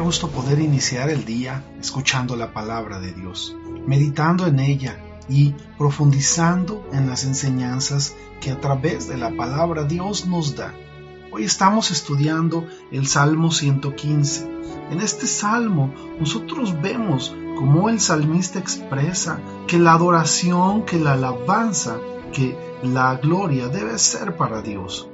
Gusto poder iniciar el día escuchando la palabra de Dios, meditando en ella y profundizando en las enseñanzas que a través de la palabra Dios nos da. Hoy estamos estudiando el Salmo 115. En este salmo nosotros vemos cómo el salmista expresa que la adoración, que la alabanza, que la gloria debe ser para Dios.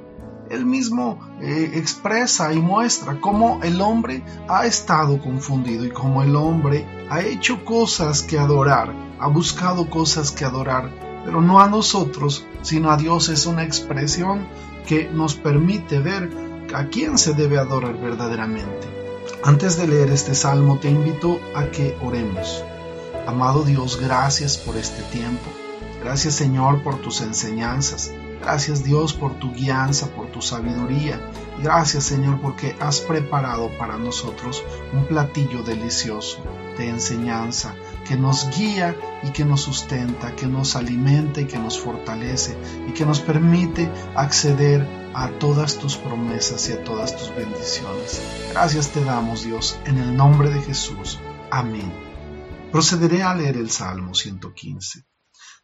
Él mismo eh, expresa y muestra cómo el hombre ha estado confundido y cómo el hombre ha hecho cosas que adorar, ha buscado cosas que adorar, pero no a nosotros, sino a Dios. Es una expresión que nos permite ver a quién se debe adorar verdaderamente. Antes de leer este salmo te invito a que oremos. Amado Dios, gracias por este tiempo. Gracias Señor por tus enseñanzas. Gracias Dios por tu guianza, por tu sabiduría. Gracias Señor porque has preparado para nosotros un platillo delicioso de enseñanza que nos guía y que nos sustenta, que nos alimenta y que nos fortalece y que nos permite acceder a todas tus promesas y a todas tus bendiciones. Gracias te damos Dios en el nombre de Jesús. Amén. Procederé a leer el Salmo 115.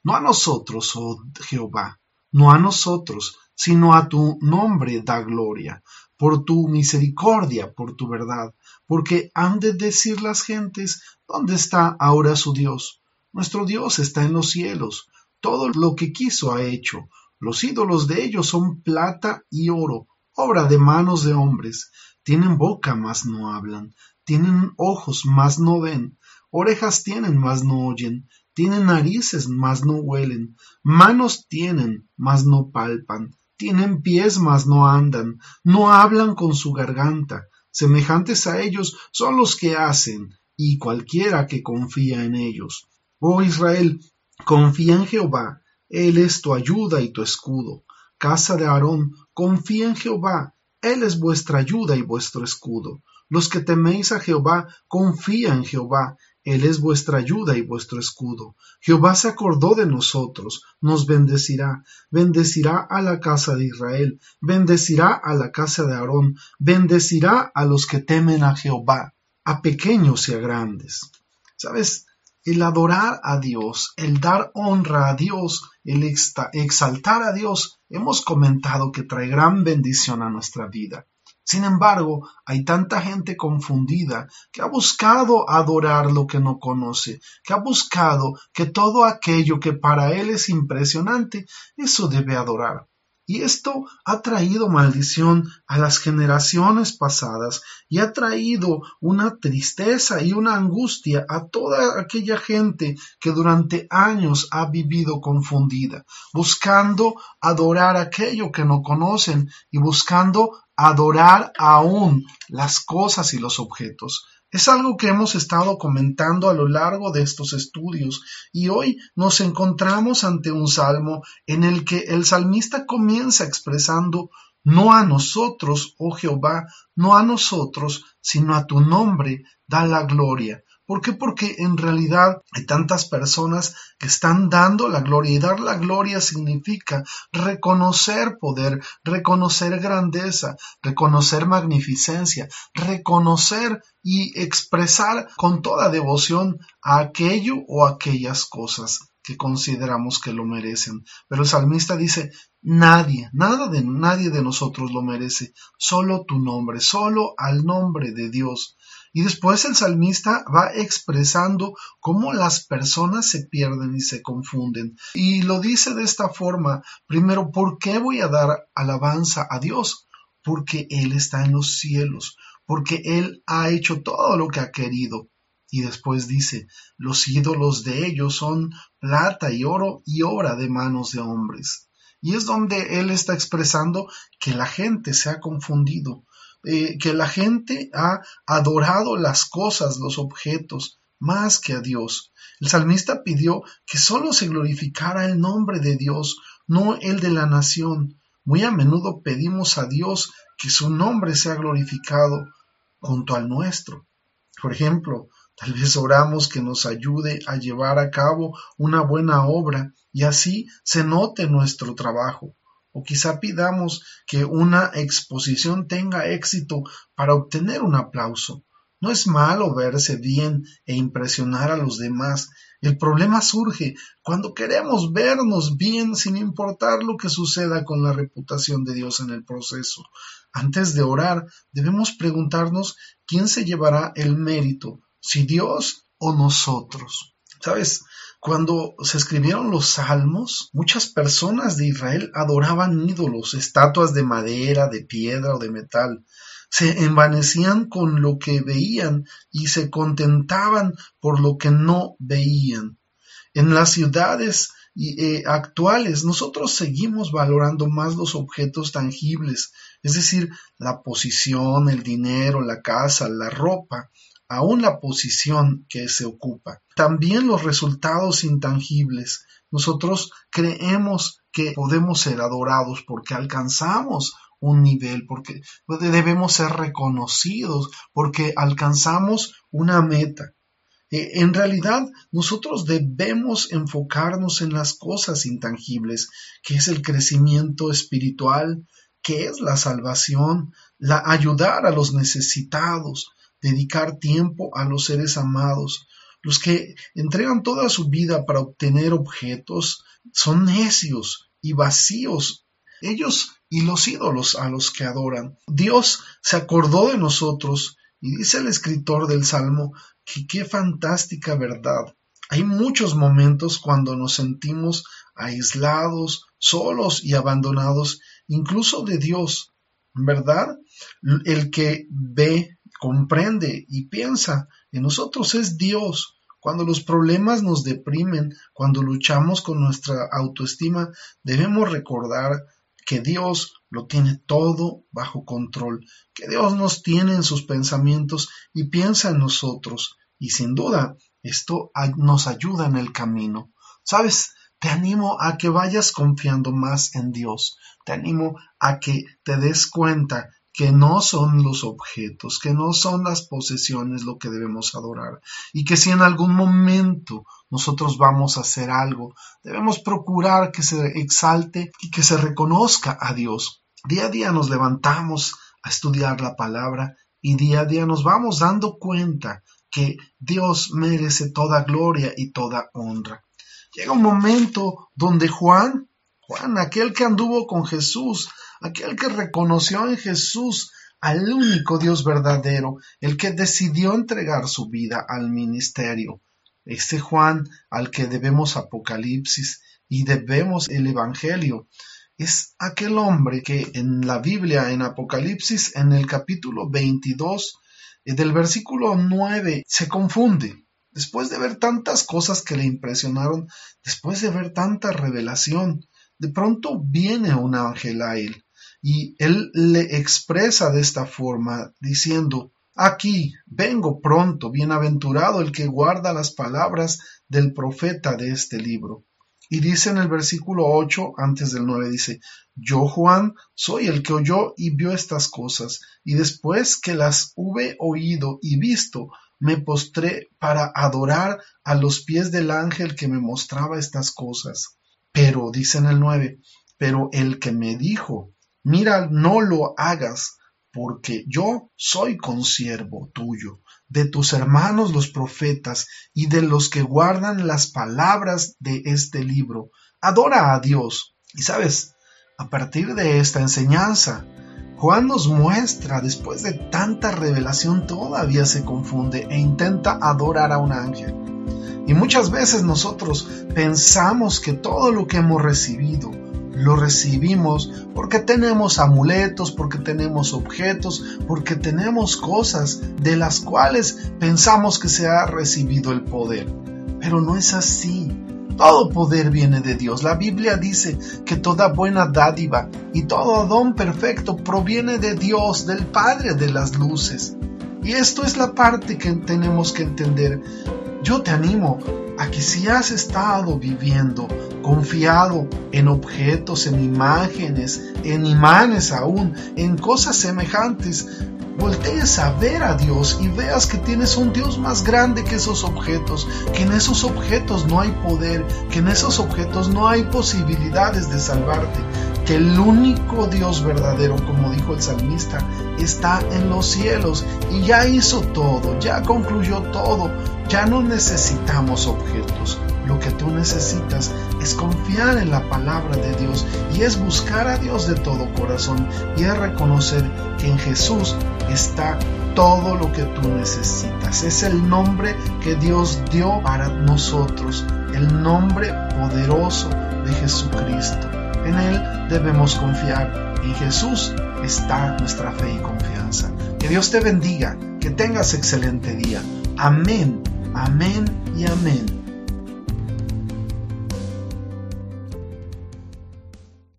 No a nosotros, oh Jehová, no a nosotros, sino a tu nombre da gloria, por tu misericordia, por tu verdad, porque han de decir las gentes, ¿dónde está ahora su Dios? Nuestro Dios está en los cielos, todo lo que quiso ha hecho, los ídolos de ellos son plata y oro, obra de manos de hombres, tienen boca mas no hablan, tienen ojos mas no ven, orejas tienen mas no oyen, tienen narices, mas no huelen, manos tienen, mas no palpan, tienen pies, mas no andan, no hablan con su garganta, semejantes a ellos son los que hacen, y cualquiera que confía en ellos. Oh Israel, confía en Jehová, Él es tu ayuda y tu escudo. Casa de Aarón, confía en Jehová, Él es vuestra ayuda y vuestro escudo. Los que teméis a Jehová, confía en Jehová, él es vuestra ayuda y vuestro escudo. Jehová se acordó de nosotros, nos bendecirá, bendecirá a la casa de Israel, bendecirá a la casa de Aarón, bendecirá a los que temen a Jehová, a pequeños y a grandes. ¿Sabes? El adorar a Dios, el dar honra a Dios, el exaltar a Dios, hemos comentado que trae gran bendición a nuestra vida. Sin embargo, hay tanta gente confundida que ha buscado adorar lo que no conoce, que ha buscado que todo aquello que para él es impresionante, eso debe adorar. Y esto ha traído maldición a las generaciones pasadas y ha traído una tristeza y una angustia a toda aquella gente que durante años ha vivido confundida, buscando adorar aquello que no conocen y buscando adorar aún las cosas y los objetos. Es algo que hemos estado comentando a lo largo de estos estudios y hoy nos encontramos ante un salmo en el que el salmista comienza expresando no a nosotros, oh Jehová, no a nosotros, sino a tu nombre da la gloria. ¿Por qué? Porque en realidad hay tantas personas que están dando la gloria y dar la gloria significa reconocer poder, reconocer grandeza, reconocer magnificencia, reconocer y expresar con toda devoción a aquello o aquellas cosas que consideramos que lo merecen. Pero el salmista dice, nadie, nada de nadie de nosotros lo merece, solo tu nombre, solo al nombre de Dios. Y después el salmista va expresando cómo las personas se pierden y se confunden. Y lo dice de esta forma, primero, ¿por qué voy a dar alabanza a Dios? Porque Él está en los cielos, porque Él ha hecho todo lo que ha querido. Y después dice, los ídolos de ellos son plata y oro y obra de manos de hombres. Y es donde Él está expresando que la gente se ha confundido, eh, que la gente ha adorado las cosas, los objetos, más que a Dios. El salmista pidió que sólo se glorificara el nombre de Dios, no el de la nación. Muy a menudo pedimos a Dios que su nombre sea glorificado junto al nuestro. Por ejemplo, tal vez oramos que nos ayude a llevar a cabo una buena obra y así se note nuestro trabajo o quizá pidamos que una exposición tenga éxito para obtener un aplauso. No es malo verse bien e impresionar a los demás. El problema surge cuando queremos vernos bien sin importar lo que suceda con la reputación de Dios en el proceso. Antes de orar, debemos preguntarnos quién se llevará el mérito, si Dios o nosotros. ¿Sabes? Cuando se escribieron los salmos, muchas personas de Israel adoraban ídolos, estatuas de madera, de piedra o de metal. Se envanecían con lo que veían y se contentaban por lo que no veían. En las ciudades eh, actuales nosotros seguimos valorando más los objetos tangibles, es decir, la posición, el dinero, la casa, la ropa, aún la posición que se ocupa. También los resultados intangibles. Nosotros creemos que podemos ser adorados porque alcanzamos un nivel, porque debemos ser reconocidos, porque alcanzamos una meta. E, en realidad, nosotros debemos enfocarnos en las cosas intangibles, que es el crecimiento espiritual, que es la salvación, la ayudar a los necesitados, dedicar tiempo a los seres amados. Los que entregan toda su vida para obtener objetos son necios y vacíos. Ellos y los ídolos a los que adoran. Dios se acordó de nosotros y dice el escritor del Salmo que qué fantástica verdad. Hay muchos momentos cuando nos sentimos aislados, solos y abandonados, incluso de Dios. ¿Verdad? El que ve comprende y piensa en nosotros es Dios. Cuando los problemas nos deprimen, cuando luchamos con nuestra autoestima, debemos recordar que Dios lo tiene todo bajo control, que Dios nos tiene en sus pensamientos y piensa en nosotros. Y sin duda, esto nos ayuda en el camino. ¿Sabes? Te animo a que vayas confiando más en Dios. Te animo a que te des cuenta que no son los objetos, que no son las posesiones lo que debemos adorar, y que si en algún momento nosotros vamos a hacer algo, debemos procurar que se exalte y que se reconozca a Dios. Día a día nos levantamos a estudiar la palabra y día a día nos vamos dando cuenta que Dios merece toda gloria y toda honra. Llega un momento donde Juan, Juan, aquel que anduvo con Jesús, aquel que reconoció en Jesús al único Dios verdadero, el que decidió entregar su vida al ministerio. Este Juan al que debemos Apocalipsis y debemos el Evangelio, es aquel hombre que en la Biblia, en Apocalipsis, en el capítulo 22, eh, del versículo 9, se confunde. Después de ver tantas cosas que le impresionaron, después de ver tanta revelación, de pronto viene un ángel a él y él le expresa de esta forma, diciendo, Aquí vengo pronto, bienaventurado el que guarda las palabras del profeta de este libro. Y dice en el versículo 8, antes del 9, dice, Yo, Juan, soy el que oyó y vio estas cosas, y después que las hube oído y visto, me postré para adorar a los pies del ángel que me mostraba estas cosas. Pero, dice en el 9, pero el que me dijo, Mira, no lo hagas, porque yo soy consiervo tuyo, de tus hermanos los profetas y de los que guardan las palabras de este libro. Adora a Dios. Y sabes, a partir de esta enseñanza, Juan nos muestra, después de tanta revelación, todavía se confunde e intenta adorar a un ángel. Y muchas veces nosotros pensamos que todo lo que hemos recibido, lo recibimos porque tenemos amuletos, porque tenemos objetos, porque tenemos cosas de las cuales pensamos que se ha recibido el poder. Pero no es así. Todo poder viene de Dios. La Biblia dice que toda buena dádiva y todo don perfecto proviene de Dios, del Padre de las luces. Y esto es la parte que tenemos que entender. Yo te animo a que si has estado viviendo confiado en objetos, en imágenes, en imanes aún, en cosas semejantes, voltees a ver a Dios y veas que tienes un Dios más grande que esos objetos, que en esos objetos no hay poder, que en esos objetos no hay posibilidades de salvarte, que el único Dios verdadero, como dijo el salmista, está en los cielos y ya hizo todo, ya concluyó todo, ya no necesitamos objetos. Lo que tú necesitas es confiar en la palabra de Dios y es buscar a Dios de todo corazón y es reconocer que en Jesús está todo lo que tú necesitas. Es el nombre que Dios dio para nosotros, el nombre poderoso de Jesucristo. En Él debemos confiar. En Jesús está nuestra fe y confianza. Que Dios te bendiga, que tengas excelente día. Amén, amén y amén.